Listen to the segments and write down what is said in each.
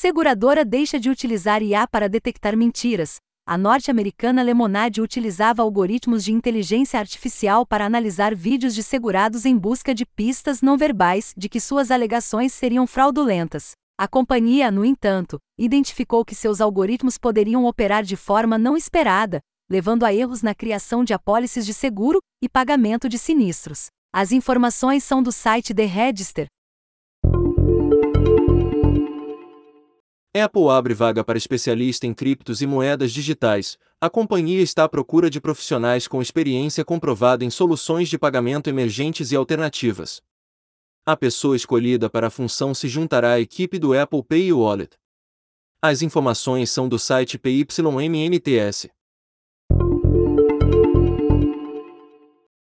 Seguradora deixa de utilizar IA para detectar mentiras. A norte-americana Lemonade utilizava algoritmos de inteligência artificial para analisar vídeos de segurados em busca de pistas não verbais de que suas alegações seriam fraudulentas. A companhia, no entanto, identificou que seus algoritmos poderiam operar de forma não esperada, levando a erros na criação de apólices de seguro e pagamento de sinistros. As informações são do site The Register. Apple abre vaga para especialista em criptos e moedas digitais. A companhia está à procura de profissionais com experiência comprovada em soluções de pagamento emergentes e alternativas. A pessoa escolhida para a função se juntará à equipe do Apple Pay Wallet. As informações são do site PYMNTS.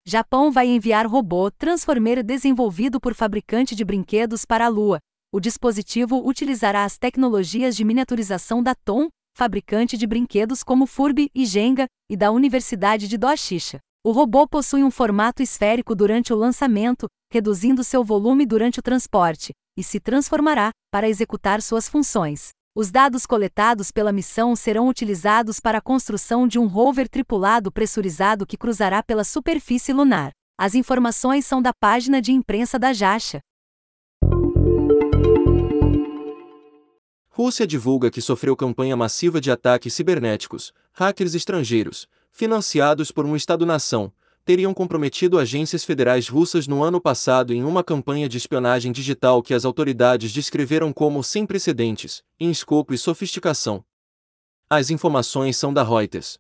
Japão vai enviar robô Transformer desenvolvido por fabricante de brinquedos para a Lua. O dispositivo utilizará as tecnologias de miniaturização da Tom, fabricante de brinquedos como Furby e Jenga, e da Universidade de Doshisha. O robô possui um formato esférico durante o lançamento, reduzindo seu volume durante o transporte, e se transformará para executar suas funções. Os dados coletados pela missão serão utilizados para a construção de um rover tripulado pressurizado que cruzará pela superfície lunar. As informações são da página de imprensa da Jasha. Rússia divulga que sofreu campanha massiva de ataques cibernéticos. Hackers estrangeiros, financiados por um Estado-nação, teriam comprometido agências federais russas no ano passado em uma campanha de espionagem digital que as autoridades descreveram como sem precedentes, em escopo e sofisticação. As informações são da Reuters.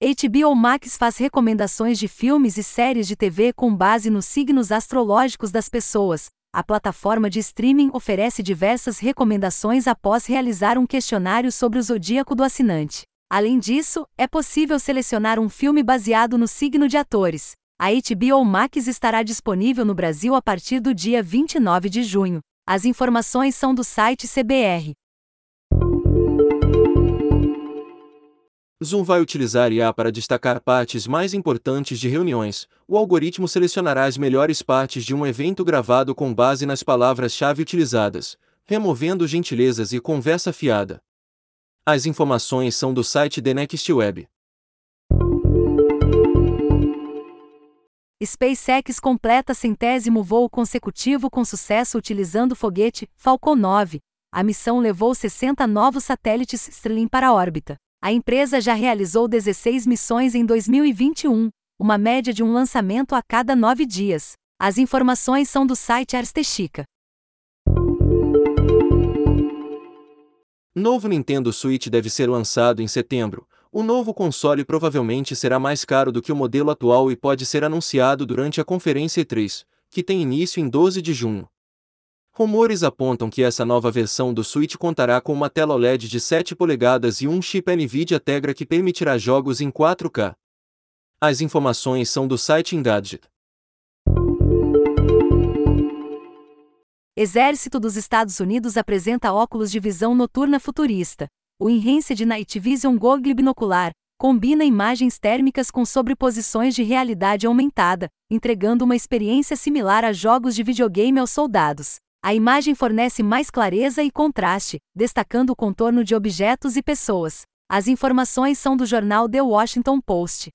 HBO Max faz recomendações de filmes e séries de TV com base nos signos astrológicos das pessoas. A plataforma de streaming oferece diversas recomendações após realizar um questionário sobre o zodíaco do assinante. Além disso, é possível selecionar um filme baseado no signo de atores. A HBO Max estará disponível no Brasil a partir do dia 29 de junho. As informações são do site CBR. Zoom vai utilizar IA para destacar partes mais importantes de reuniões. O algoritmo selecionará as melhores partes de um evento gravado com base nas palavras-chave utilizadas, removendo gentilezas e conversa fiada. As informações são do site The Next Web. SpaceX completa centésimo voo consecutivo com sucesso utilizando o foguete Falcon 9. A missão levou 60 novos satélites Starlink para a órbita. A empresa já realizou 16 missões em 2021, uma média de um lançamento a cada nove dias. As informações são do site Arstechica. Novo Nintendo Switch deve ser lançado em setembro. O novo console provavelmente será mais caro do que o modelo atual e pode ser anunciado durante a conferência E3, que tem início em 12 de junho. Rumores apontam que essa nova versão do Switch contará com uma tela OLED de 7 polegadas e um chip NVIDIA Tegra que permitirá jogos em 4K. As informações são do site Engadget. Exército dos Estados Unidos apresenta óculos de visão noturna futurista. O Enhanced Night Vision Goggle binocular combina imagens térmicas com sobreposições de realidade aumentada, entregando uma experiência similar a jogos de videogame aos soldados. A imagem fornece mais clareza e contraste, destacando o contorno de objetos e pessoas. As informações são do jornal The Washington Post.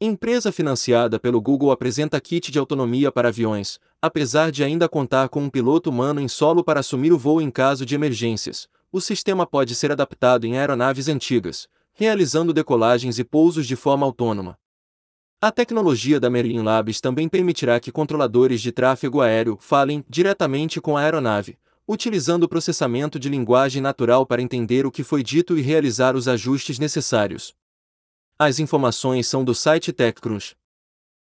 Empresa financiada pelo Google apresenta kit de autonomia para aviões, apesar de ainda contar com um piloto humano em solo para assumir o voo em caso de emergências. O sistema pode ser adaptado em aeronaves antigas, realizando decolagens e pousos de forma autônoma. A tecnologia da Merlin Labs também permitirá que controladores de tráfego aéreo falem diretamente com a aeronave, utilizando o processamento de linguagem natural para entender o que foi dito e realizar os ajustes necessários. As informações são do site TechCrunch.